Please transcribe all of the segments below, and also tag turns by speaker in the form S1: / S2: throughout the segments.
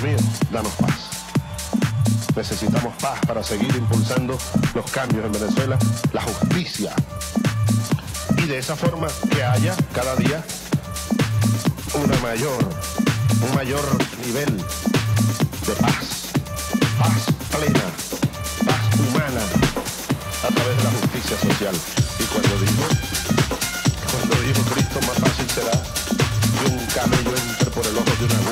S1: real, danos paz. Necesitamos paz para seguir impulsando los cambios en Venezuela, la justicia. Y de esa forma que haya cada día una mayor, un mayor nivel de paz. Paz plena, paz humana a través de la justicia social. Y cuando digo, cuando digo Cristo, más fácil será que un camello entre por el ojo de una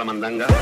S1: la
S2: mandanga.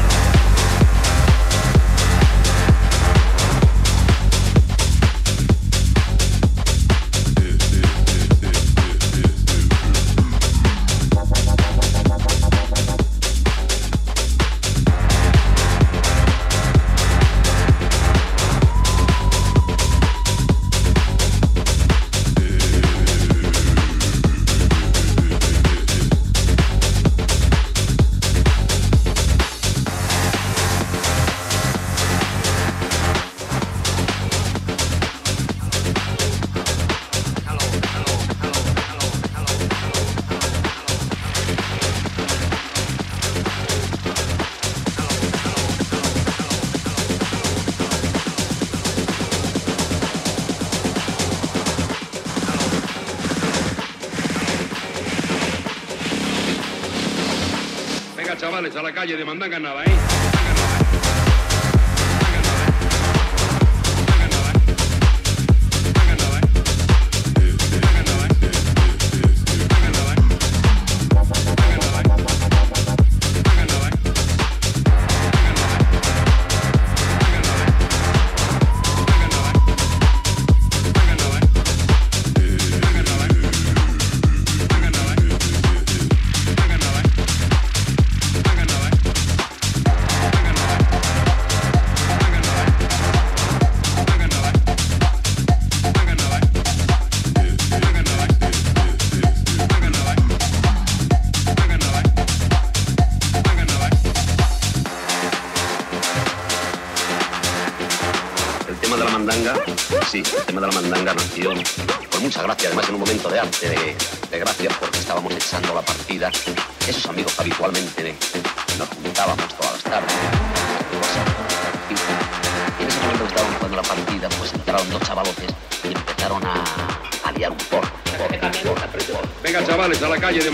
S3: chavales, a la calle, demandar ganada, ¿eh?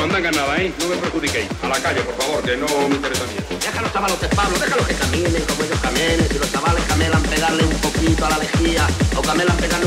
S3: mandanga nada, ¿eh? No me perjudiquéis. A la calle, por favor, que no me interesa bien. Deja
S2: a los chavalotes, Pablo, déjalos que caminen como ellos caminen. Si los chavales camelan pegarle un poquito a la lejía o camelan pegarle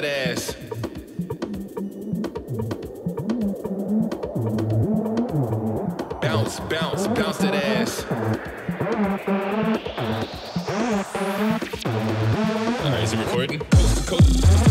S4: that ass. Bounce, bounce, bounce that ass. All right, is he recording? Coast to coast.